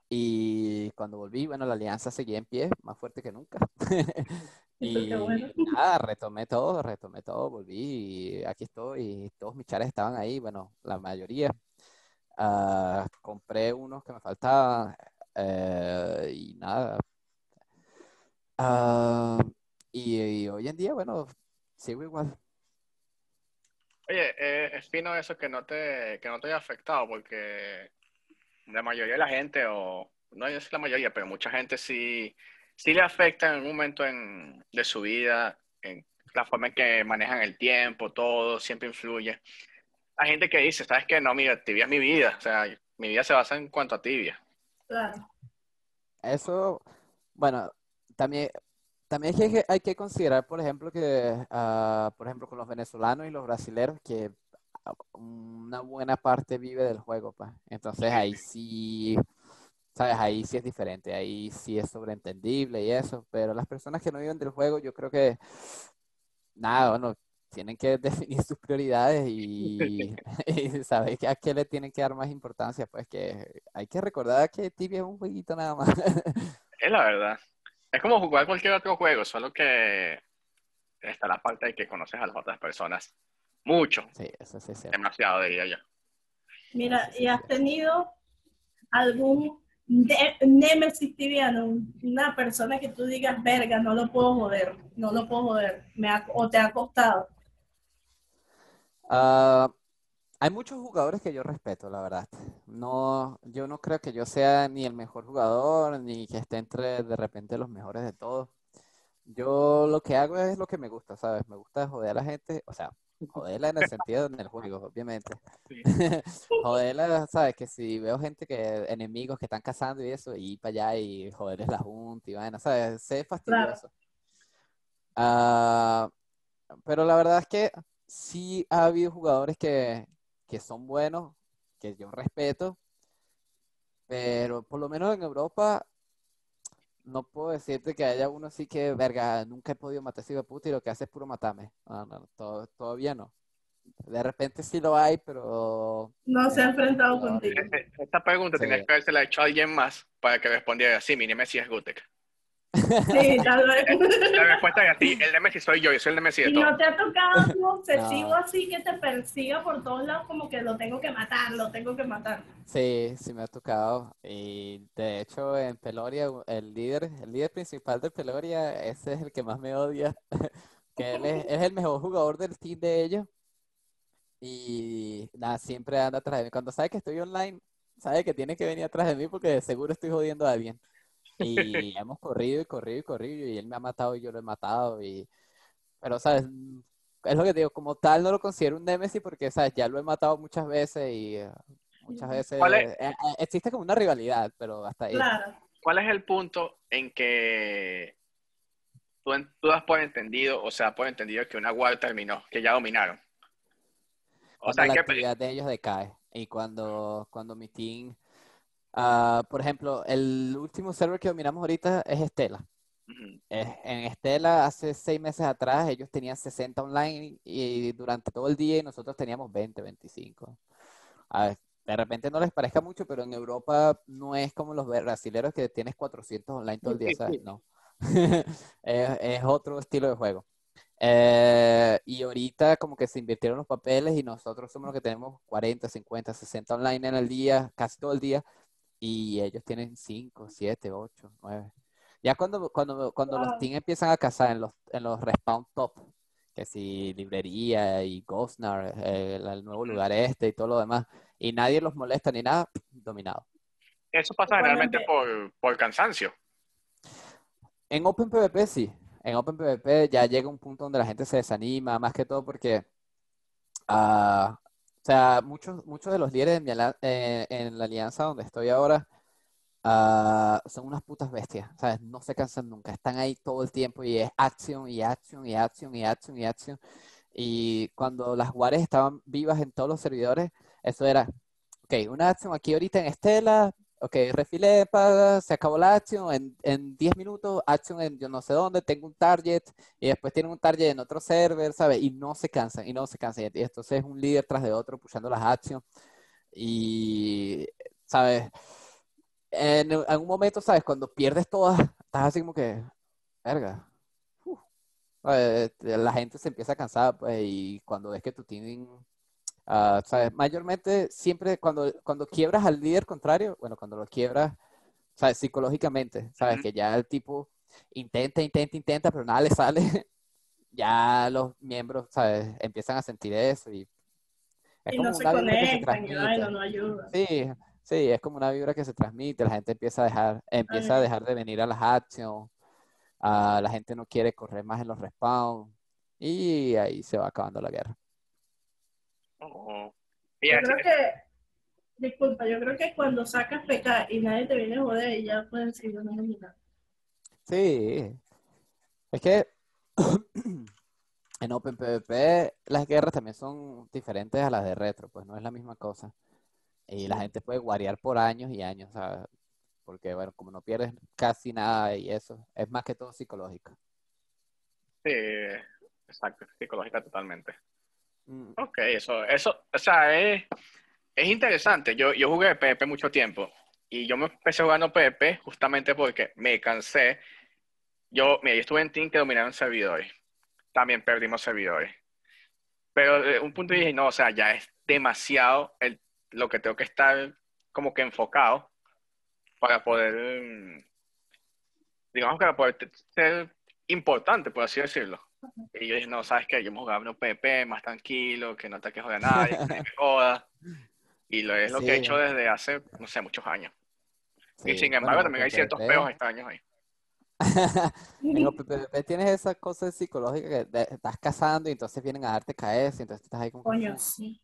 y cuando volví, bueno, la alianza seguía en pie, más fuerte que nunca. Y bueno. nada, retomé todo, retomé todo, volví y aquí estoy y todos mis chares estaban ahí, bueno, la mayoría. Ah, compré unos que me faltaban eh, y nada. Ah, y, hoy en día, bueno, sigo igual. Oye, eh, es fino eso que no te, que no te haya afectado, porque la mayoría de la gente, o no es la mayoría, pero mucha gente sí, sí le afecta en algún momento en, de su vida, en la forma en que manejan el tiempo, todo, siempre influye. Hay gente que dice, ¿sabes qué? No, mira, tibia es mi vida, o sea, mi vida se basa en cuanto a tibia. Claro. Eso, bueno, también, también es que hay que considerar, por ejemplo, que, ah, por ejemplo, con los venezolanos y los brasileros, que una buena parte vive del juego, pues. Entonces ahí sí, sabes, ahí sí es diferente, ahí sí es sobreentendible y eso, pero las personas que no viven del juego, yo creo que, nada, bueno, tienen que definir sus prioridades y, y saber a qué le tienen que dar más importancia, pues que hay que recordar que Tibia es un jueguito nada más. Es la verdad. Es como jugar cualquier otro juego, solo que está la parte de que conoces a las otras personas. Mucho, Sí, eso sí es cierto. demasiado, diría yo. Mira, ¿y has tenido algún némesis tibiano? Una persona que tú digas, verga, no lo puedo joder, no lo puedo joder, me ha- o te ha costado. Ah, hay muchos jugadores que yo respeto, la verdad. No, yo no creo que yo sea ni el mejor jugador, ni que esté entre de repente los mejores de todos. Yo lo que hago es lo que me gusta, ¿sabes? Me gusta joder a la gente, o sea, joderla en el sentido en el juego, obviamente. Sí. Joderla, ¿sabes? Que si veo gente que, enemigos que están cazando y eso, y ir para allá y joderles la junta y vaina, ¿sabes? Sé fastidioso. Ah, pero la verdad es que sí ha habido jugadores que, que son buenos, que yo respeto, pero por lo menos en Europa no puedo decirte que haya uno así que, verga, nunca he podido matar a ese hijo de puta y lo que hace es puro matarme. No, no, to- todavía no. De repente sí lo hay, pero No se ha enfrentado No, contigo. Eh, eh, Esta pregunta Sí. tenías que habérsela hecho a alguien más para que respondiera así, mi Nemesis es Gutek. Sí, tal vez. La respuesta es así, el Nemesis soy yo, yo soy el Nemesis de Y todo. no te ha tocado un obsesivo No. así que te persiga por todos lados, como que lo tengo que matar, lo tengo que matar. sí, sí me ha tocado. Y de hecho en Peloria, el líder, el líder principal de Peloria, ese es el que más me odia, que él es, es el mejor jugador del team de ellos. Y nada, siempre anda atrás de mí. Cuando sabe que estoy online, sabe que tiene que venir atrás de mí porque de seguro estoy jodiendo a alguien. Y hemos corrido y corrido y corrido y él me ha matado y yo lo he matado. Y... Pero, ¿sabes? Es lo que te digo, como tal no lo considero un Nemesis porque, ¿sabes? Ya lo he matado muchas veces y eh, muchas veces ¿Cuál es? eh, eh, existe como una rivalidad, pero hasta ahí. Claro. ¿Cuál es el punto en que tú, tú das por entendido, o sea, por entendido que una war terminó, que ya dominaron. O sea, la actividad de ellos decae. Y cuando, cuando mi team, uh, por ejemplo, el último server que dominamos ahorita es Estela. En Estela, hace seis meses atrás, ellos tenían 60 online y durante todo el día y nosotros teníamos 20, 25. de repente no les parezca mucho, pero en Europa no es como los brasileros que tienes 400 online todo el día, ¿sabes? No. es, otro estilo de juego. Eh, y ahorita como que se invirtieron los papeles y nosotros somos los que tenemos 40, 50, 60 online en el día, casi todo el día, y ellos tienen 5, 7, 8, 9. Ya cuando, cuando, cuando los teams empiezan a cazar en los, en los respawn top, que si librería y Ghostnar, eh, el nuevo lugar este y todo lo demás, y nadie los molesta ni nada, dominado. Eso pasa generalmente por, por cansancio. En OpenPVP sí. En OpenPVP ya llega un punto donde la gente se desanima, más que todo porque, uh, sea, muchos, muchos de los líderes eh, en la alianza donde estoy ahora, Ah, son unas putas bestias, ¿sabes? No se cansan nunca, están ahí todo el tiempo y es acción y acción y acción y acción y acción. Y cuando las guares estaban vivas en todos los servidores, eso era, ok, una acción aquí ahorita en Estela, ok, refilé, paga, se acabó la acción, en, en 10 minutos, acción en yo no sé dónde, tengo un target, y después tienen un target en otro server, ¿sabes? Y no se cansan, y no se cansan. Y entonces es un líder tras de otro, pushando las acciones. Y, ¿sabes? en algún momento, ¿sabes? Cuando pierdes todas, estás así como que, verga. la gente se empieza a cansar, pues, y cuando ves que tú tienes, uh, ¿sabes? Mayormente, siempre cuando, cuando quiebras al líder contrario, bueno, cuando lo quiebras, ¿sabes? Psicológicamente, ¿sabes? Que ya el tipo intenta, intenta, intenta, pero nada le sale. ya los miembros, ¿sabes? Empiezan a sentir eso y... y no se conectan, y no, no ayuda. Sí, Sí, es como una vibra que se transmite, la gente empieza a dejar, empieza a dejar de venir a las actions, la gente no quiere correr más en los respawns y ahí se va acabando la guerra. Oh. Yo creo que, disculpa, yo creo que cuando sacas PK y nadie te viene a joder, ya pueden seguir una Sí, es que en OpenPvP las guerras también son diferentes a las de retro, pues no es la misma cosa. Y la gente puede guarear por años y años, ¿sabes? Porque, bueno, como no pierdes casi nada y eso, es más que todo psicológico. Sí, exacto, psicológica totalmente. Mm. Ok, eso, eso, o sea, es, es interesante. Yo, yo jugué PvP mucho tiempo y yo me empecé jugando PvP justamente porque me cansé. Yo, mira, yo estuve en Team que dominaron servidores. También perdimos servidores. Pero de un punto dije, no, o sea, ya es demasiado el lo que tengo que estar como que enfocado para poder, mm, digamos que para poder ser importante, por así decirlo. Y yo dije, no, ¿sabes qué? Yo me jugaba un PP más tranquilo, que no te quejo de nadie, que me joda. Y lo es lo que he hecho desde hace, no sé, muchos años. Y sin embargo, también hay ciertos peos extraños ahí. en PPP tienes esa cosa psicológica que estás cazando y entonces vienen a darte caer y entonces estás ahí como... Coño, sí.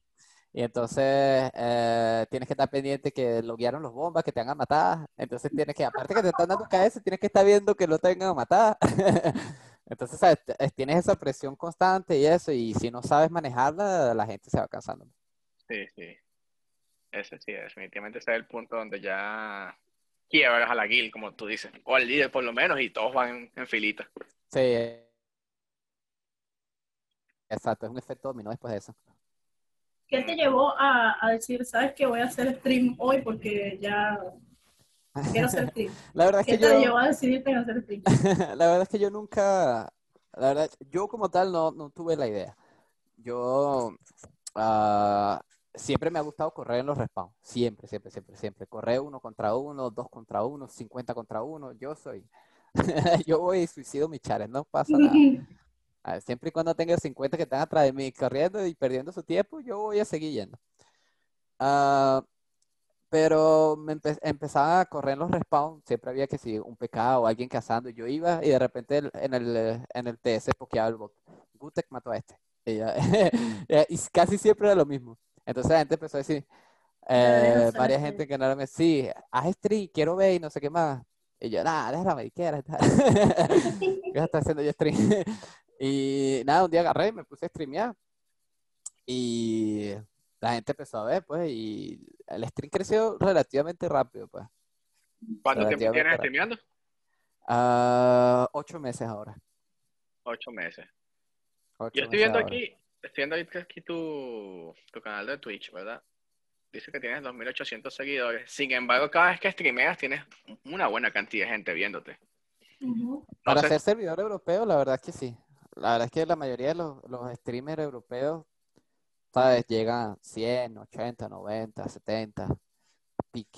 Y entonces eh, tienes que estar pendiente que lo guiaron los bombas, que te hagan matar. Entonces tienes que, aparte que te están dando KS, tienes que estar viendo que no te vengan a matar. entonces, ¿sabes? tienes esa presión constante y eso, y si no sabes manejarla, la gente se va cansando. Sí, sí. Ese sí, definitivamente ese es el punto donde ya quiebras a la guild, como tú dices, o al líder por lo menos, y todos van en, filita. Sí. Exacto, es un efecto dominó después de eso. ¿Qué te llevó a, decir, sabes que voy a hacer stream hoy porque ya quiero hacer stream? la verdad es ¿Qué que te llevó a decidirte en hacer stream? la verdad es que yo nunca, la verdad, yo como tal no, no tuve la idea. Yo uh, siempre me ha gustado correr en los respawns, siempre, siempre, siempre, siempre. Correr uno contra uno, dos contra uno, cincuenta contra uno, yo soy. yo voy y suicido mi challenge, no pasa nada. Siempre y cuando tenga 50 que están atrás de mí corriendo y perdiendo su tiempo, yo voy a seguir yendo. Ah, pero me empezaba a correr los respawns, siempre había que si un pecado o alguien cazando, yo iba y de repente en el, en el TS pokeaba el bot. Gutek mató a este. Y, casi siempre era lo mismo. Entonces la gente empezó a decir, eh, varias gente que no me sí, haz stream, quiero ver y no sé qué más. Y yo, nada, déjala mariquera. ¿Qué está haciendo yo stream? Y nada, un día agarré y me puse a streamear. Y la gente empezó a ver, pues, y el stream creció relativamente rápido, pues. ¿Cuánto tiempo tienes rápido. streameando? Ah, ocho meses ahora. Ocho meses. Ocho Yo estoy meses viendo ahora. aquí, estoy viendo aquí- tu, tu canal de Twitch, ¿verdad? Dice que tienes 2.800 seguidores. Sin embargo, cada vez que streameas tienes una buena cantidad de gente viéndote. Para sé- ser servidor europeo, la verdad es que sí. La verdad es que la mayoría de los, los streamers europeos, ¿sabes? Llegan a 100, 80, 90, 70, pic.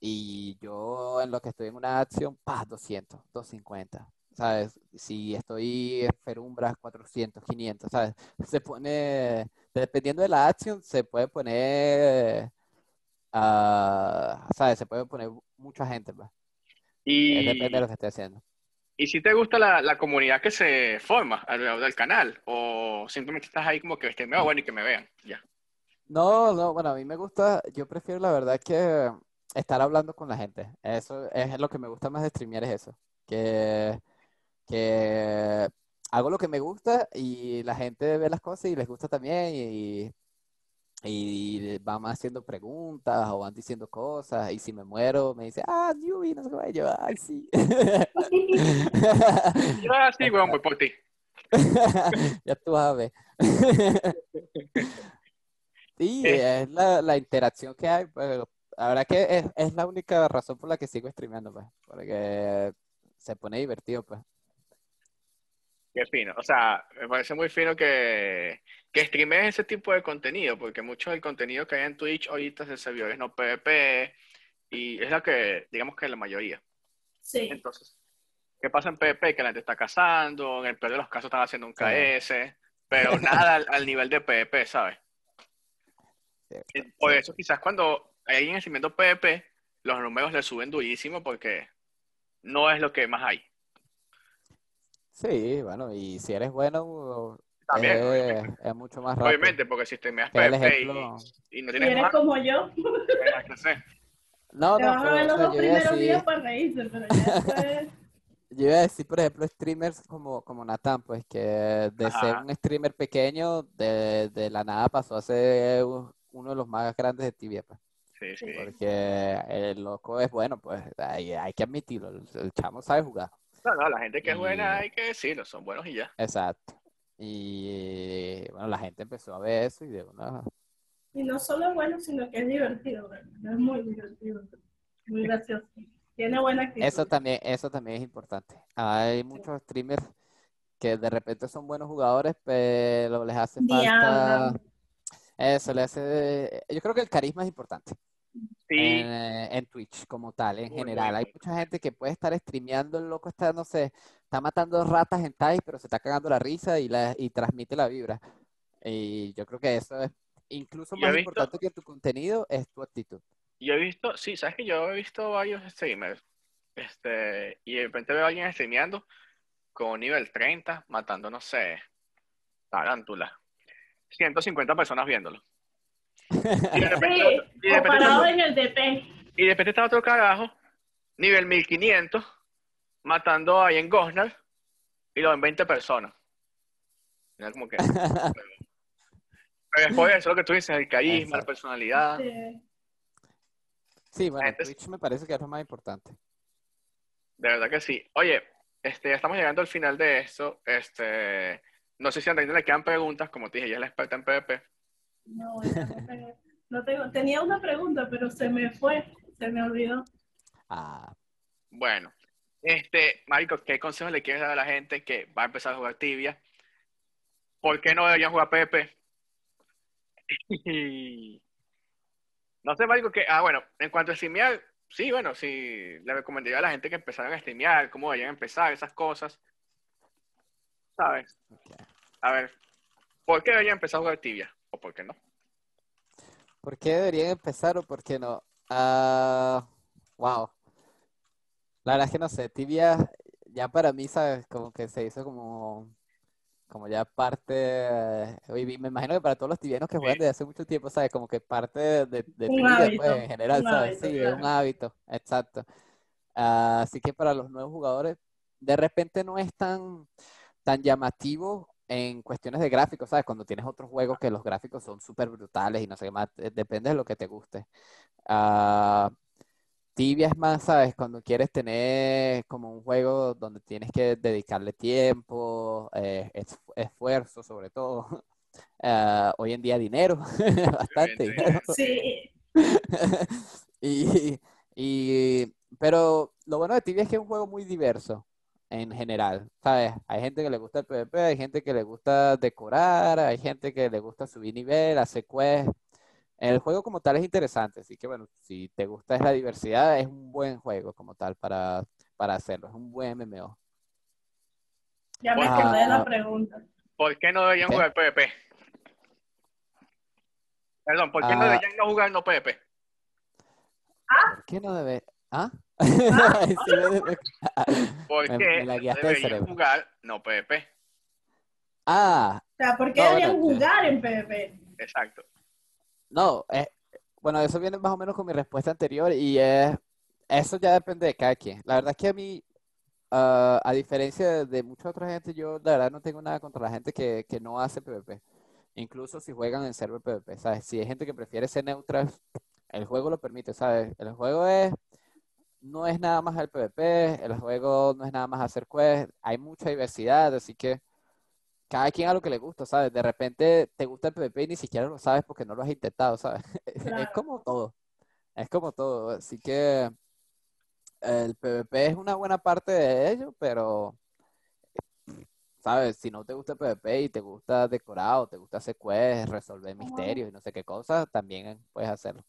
Y yo en lo que estoy en una acción, pa, 200, 250, ¿sabes? Si estoy en Ferumbras, 400, 500, ¿sabes? Se pone, dependiendo de la acción, se puede poner, ah, ¿sabes? Se puede poner mucha gente, pues. Y, depende de lo que esté haciendo. Y si te gusta la, la comunidad que se forma alrededor del canal, o simplemente estás ahí como que streameo, bueno, y que me vean, ya. No, no, bueno, a mí me gusta, yo prefiero la verdad que estar hablando con la gente. Eso es lo que me gusta más de streamear, es eso. Que, que hago lo que me gusta y la gente ve las cosas y les gusta también y, y van haciendo preguntas o van diciendo cosas y si me muero me dice, ah, Yubi, no sé Y yo, ay, sí. Yo así, weón, voy por ti. Ya tú sabes. Sí, Eh. es la, la interacción que hay, pero la verdad que es, es la única razón por la que sigo streameando, pues, porque se pone divertido, pues. Qué fino. O sea, me parece muy fino que, que streamees ese tipo de contenido, porque mucho del contenido que hay en Twitch ahorita es de servidores no PvP, y es lo que, digamos que la mayoría. Sí. Entonces, ¿qué pasa en PvP? Que la gente está cazando, en el peor de los casos están haciendo un Sí. KS, pero nada al, al nivel de PvP, ¿sabes? Sí, Por eso quizás cuando hay alguien haciendo PvP, los números le suben durísimo porque no es lo que más hay. Sí, bueno, y si eres bueno, También, es, mucho más rápido. Obviamente, porque si streameas Que el PvP y, y no Si tienes eres más, como yo. No, te no, vas a pero, ver o los sea, dos yo iba a primeros decir- días para reírse, pero ya después... Yo iba a decir, por ejemplo, streamers como, como Nathan, pues que de ser un streamer pequeño, de, de la nada pasó a ser uno de los más grandes de Tibia, pues. Sí, sí. Porque el loco es bueno, pues hay, hay que admitirlo, el, el chamo sabe jugar. No, no, la gente que es Y- buena hay que decirlo, son buenos y ya. Exacto. Y bueno, la gente empezó a ver eso y de una... Y no solo es bueno, sino que es divertido, ¿verdad? Es muy divertido, muy gracioso. Tiene buena actitud. Eso también, eso también es importante. Hay muchos streamers que de repente son buenos jugadores, pero les hace falta... Eso, le hace... Yo creo que el carisma es importante. Sí, en, eh, en Twitch como tal, en Muy, general. Hay mucha gente que puede estar streameando, el loco está, no sé, está matando ratas en Tai, pero se está cagando la risa y, la, y transmite la vibra. Y yo creo que eso es incluso más visto- importante que tu contenido, es tu actitud. yo he visto, sí, sabes que yo he visto varios streamers, este, y de repente veo a alguien streameando con nivel 30, matando, no sé, tarántula. 150 personas viéndolo. Y de repente, Sí, otro- y de repente comparado otro- en el DP. y de repente está otro carajo, nivel 1500, matando ahí en Gosnar, y lo ven 20 personas. Mira como que... Pero después de eso lo que tú dices, el carisma, la personalidad. Sí. Sí, bueno, gente- Twitch me parece que es lo más importante. De verdad que sí. Oye, este, ya estamos llegando al final de esto. Este, no sé si a Andreina le quedan preguntas, como te dije, ella es la experta en PvP. No, no tengo, Tenía una pregunta, pero se me fue, se me olvidó. Ah, Bueno, este, Marico, ¿qué consejos le quieres dar a la gente que va a empezar a jugar tibia? ¿Por qué no deberían jugar PvP? Y- No sé, Marico, que, ah, bueno, en cuanto a streamear, sí, bueno, sí, le recomendaría a la gente que empezaran a streamear, cómo deberían empezar, esas cosas. ¿Sabes? A ver, ¿por qué deberían empezar a jugar tibia? ¿O por qué no? ¿Por qué deberían empezar o por qué no? Ah, wow. La verdad es que no sé, Tibia ya para mí, ¿sabes? Como que se hizo como, como ya parte, eh, y me imagino que para todos los tibianos que juegan Sí. desde hace mucho tiempo, ¿sabes? Como que parte de, de Un tu vida, hábito, pues, en general, ¿sabes? hábito, Sí, es un hábito, exacto. Ah, así que para los nuevos jugadores, de repente no es tan, tan llamativo en cuestiones de gráficos, ¿sabes? Cuando tienes otros juegos que los gráficos son súper brutales y no sé qué más, eh, depende de lo que te guste. Ah, tibia es más, ¿sabes? Cuando quieres tener como un juego donde tienes que dedicarle tiempo, eh, esfuerzo sobre todo. Ah, hoy en día dinero, bastante dinero. Sí. y, y, pero lo bueno de Tibia es que es un juego muy diverso en general, ¿sabes? Hay gente que le gusta el PvP, hay gente que le gusta decorar, hay gente que le gusta subir nivel, hacer quest. El juego como tal es interesante, así que bueno, si te gusta es la diversidad, es un buen juego como tal para, para hacerlo, es un buen MMO. Ya me acordé de la pregunta. ¿Por qué no deberían ¿Qué? jugar PvP? Perdón, ¿por qué no Ah. deberían no jugar no PvP? ¿Por qué no debe? ¿Ah? Me- ¿Por qué deberían jugar no PvP? ah, O sea, ¿por qué No, deberían bueno, jugar en PvP? Exacto. no, eh, bueno, eso viene más o menos con mi respuesta anterior y es, eso ya depende de cada quien. La verdad es que a mí, ah, a diferencia de, de mucha otra gente, yo la verdad no tengo nada contra la gente que, que no hace PvP. Incluso si juegan en server PvP, ¿sabes? Si hay gente que prefiere ser neutral, el juego lo permite, ¿sabes? El juego es, no es nada más el PvP, el juego no es nada más hacer quest, hay mucha diversidad, así que cada quien a lo que le gusta, ¿sabes? De repente te gusta el PvP y ni siquiera lo sabes porque no lo has intentado, ¿sabes? Es como todo, es como todo, así que el PvP es una buena parte de ello, pero, ¿sabes? Si no te gusta el PvP y te gusta decorar o te gusta hacer quests, resolver misterios y no sé qué cosas, también puedes hacerlo.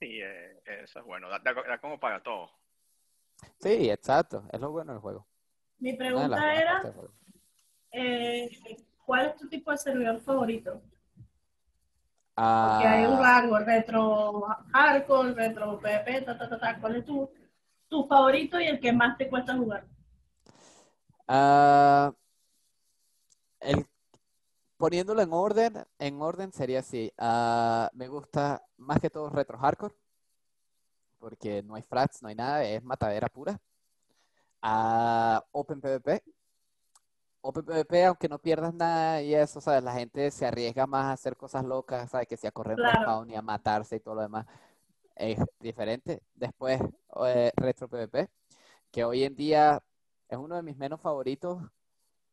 Sí, eh, eso es bueno. Da, da- da como para todo. Sí, exacto, es lo bueno del juego. Mi pregunta era, eh, ¿cuál es tu tipo de servidor favorito? Porque Ah, hay un rango, retro hardcore, retro PvP, ta, ta, ta, ta. ¿Cuál es tu, tu favorito y el que más te cuesta jugar? Ah, el, poniéndolo en orden, en orden sería así. Ah, me gusta más que todo retro hardcore, porque no hay frats, no hay nada, es matadera pura. Ah, Open PvP. Open PvP, aunque no pierdas nada y eso, ¿sabes? La gente se arriesga más a hacer cosas locas, ¿sabes? Que si a correr Claro. respawn y a matarse y todo lo demás. Es diferente. Después, eh, retro PvP, que hoy en día es uno de mis menos favoritos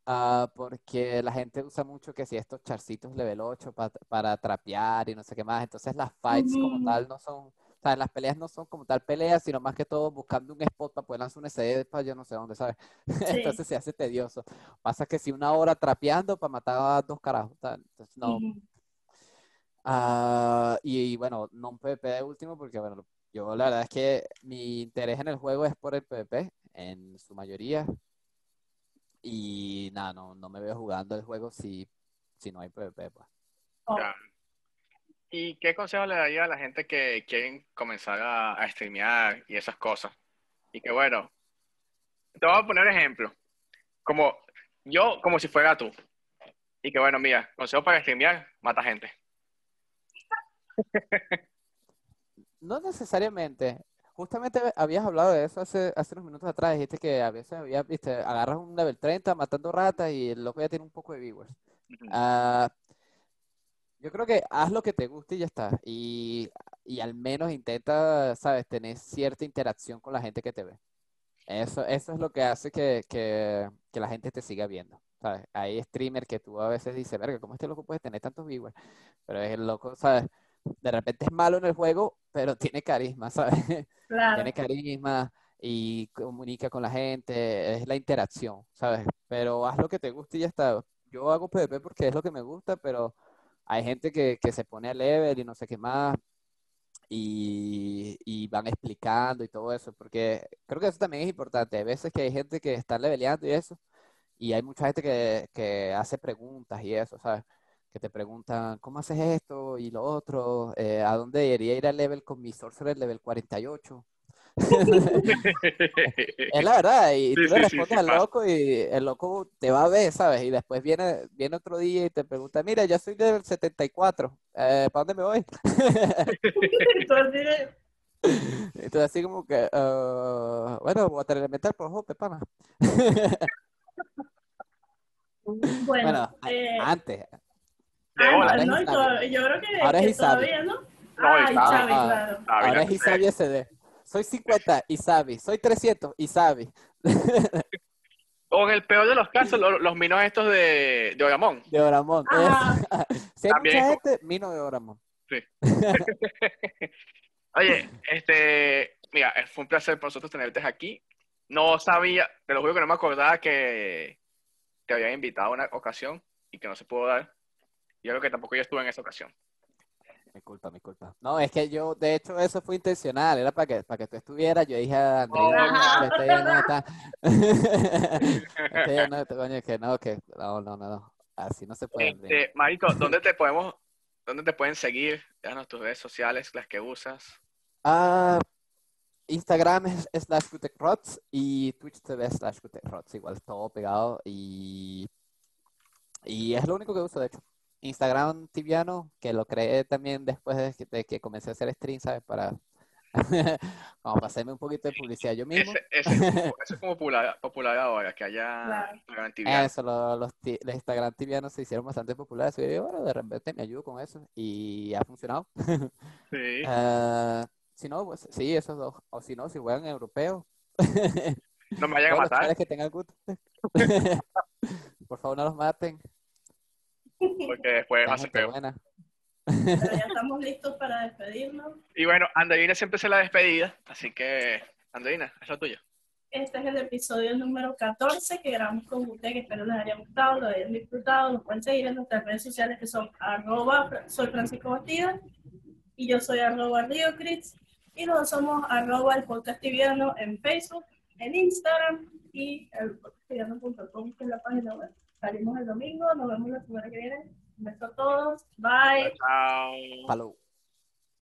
ah, porque la gente usa mucho que si estos charcitos level 8 pa- para trapear y no sé qué más. Entonces las fights como Ujú. tal no son, o sea, las peleas no son como tal peleas, sino más que todo buscando un spot para poder lanzar un SD para yo no sé dónde, ¿sabes? Entonces se hace tedioso. Pasa que si una hora trapeando para matar a dos carajos, ¿sabes? Entonces no. Ujú. Ah, y, bueno, no PvP de último porque bueno, yo la verdad es que mi interés en el juego es por el PvP en su mayoría. Y nada, no, no me veo jugando el juego si, si no hay PvP, pues. Oh. ¿Y qué consejo le daría a la gente que quieren comenzar a, a streamear y esas cosas? Y que bueno, te voy a poner ejemplo. Como yo, como si fuera tú. Y que bueno, mira, consejo para streamear, mata gente. No necesariamente. Justamente habías hablado de eso hace, hace unos minutos atrás. Dijiste que a veces había, viste, agarras un level 30 matando ratas y el loco ya tiene un poco de viewers. Ujú. Ah, yo creo que haz lo que te guste y ya está. Y, y al menos intenta, sabes, tener cierta interacción con la gente que te ve. Eso, eso es lo que hace que, que, que la gente te siga viendo. ¿Sabes? Hay streamer que tú a veces dices, verga, ¿cómo este loco puede tener tantos viewers? Pero es el loco, ¿sabes? De repente es malo en el juego, pero tiene carisma, ¿sabes? Claro. Tiene carisma y comunica con la gente, es la interacción, ¿sabes? Pero haz lo que te guste y ya está. Yo hago PvP porque es lo que me gusta, pero hay gente que, que se pone a level y no sé qué más y, y van explicando y todo eso, porque creo que eso también es importante. Hay veces que hay gente que está leveleando y eso, y hay mucha gente que, que hace preguntas y eso, ¿sabes? Que te preguntan, ¿cómo haces esto y lo otro? Eh, ¿a dónde debería ir al level con mi sorcerer level 48? Es la verdad, y Sí, tú le sí, respondes sí al pasa. loco y el loco te va a ver, ¿sabes? Y después viene, viene otro día y te pregunta, mira, ya soy del 74, eh, ¿para dónde me voy? Entonces, Entonces así como que, uh, bueno, voy a tener que meter por jope, pana. Bueno, Bueno, eh, antes. De ah, no, to- yo creo que, Ahora es que todavía, ¿no? No, ah, Ah, claro. Ah, Ahora es Isabi SD. Soy 50, Isabi. Soy 300, Isabi. O en el peor de los casos, los, los minos estos de, de Oramón. De Oramón. Ajá. si hay También mucha es gente, Mino de Oramón. Oye, este, mira, eh, fue un placer para nosotros tenerte aquí. No sabía, te lo juro que no me acordaba que te habían invitado a una ocasión y que no se pudo dar. Yo creo que tampoco yo estuve en esa ocasión. Mi culpa, mi culpa. No, es que yo, de hecho, eso fue intencional. Era para que, para que tú estuvieras. Yo dije a. "No, este ya no está. Este ya no está, coño, que no, que no, no, no, no. Así no se puede. Este, Marito, ¿dónde te podemos, dónde te pueden seguir? Déjanos tus redes sociales, las que usas. Ah, Instagram es slash Gutecrots y Twitch TV slash Gutecrots, igual todo pegado y, y es lo único que uso de hecho. Instagram tibiano, que lo creé también después de que, de que comencé a hacer stream, ¿sabes? Para como para hacerme un poquito de publicidad yo mismo. Ese, ese es como, ese es como popular, popular ahora, que haya Claro. Instagram tibiano. Eso, lo- los, los Instagram tibianos se hicieron bastante populares y yo bueno, de repente me ayudo con eso y ha funcionado. Sí. Ah, si no, pues sí, esos dos. O si no, si juegan europeo. No me vayan a matar, que tengan gusto. Por favor, no los maten. Porque después va a ser peor. buena. Pero ya estamos listos para despedirnos. Y bueno, Andreina siempre se la despedida, así que, Andreina, es lo tuyo. Este es el episodio número 14 que grabamos con ustedes, que espero les haya gustado, lo hayan disfrutado. Nos pueden seguir en nuestras redes sociales que son arroba, soy Francisco Bastida y yo soy arroba Riocritz y nosotros somos arroba el podcast tibiano en Facebook, en Instagram y el podcasttibiano.com que es la página web. Salimos el domingo, nos vemos la semana que viene. Un beso a todos, bye. Chao. Palou.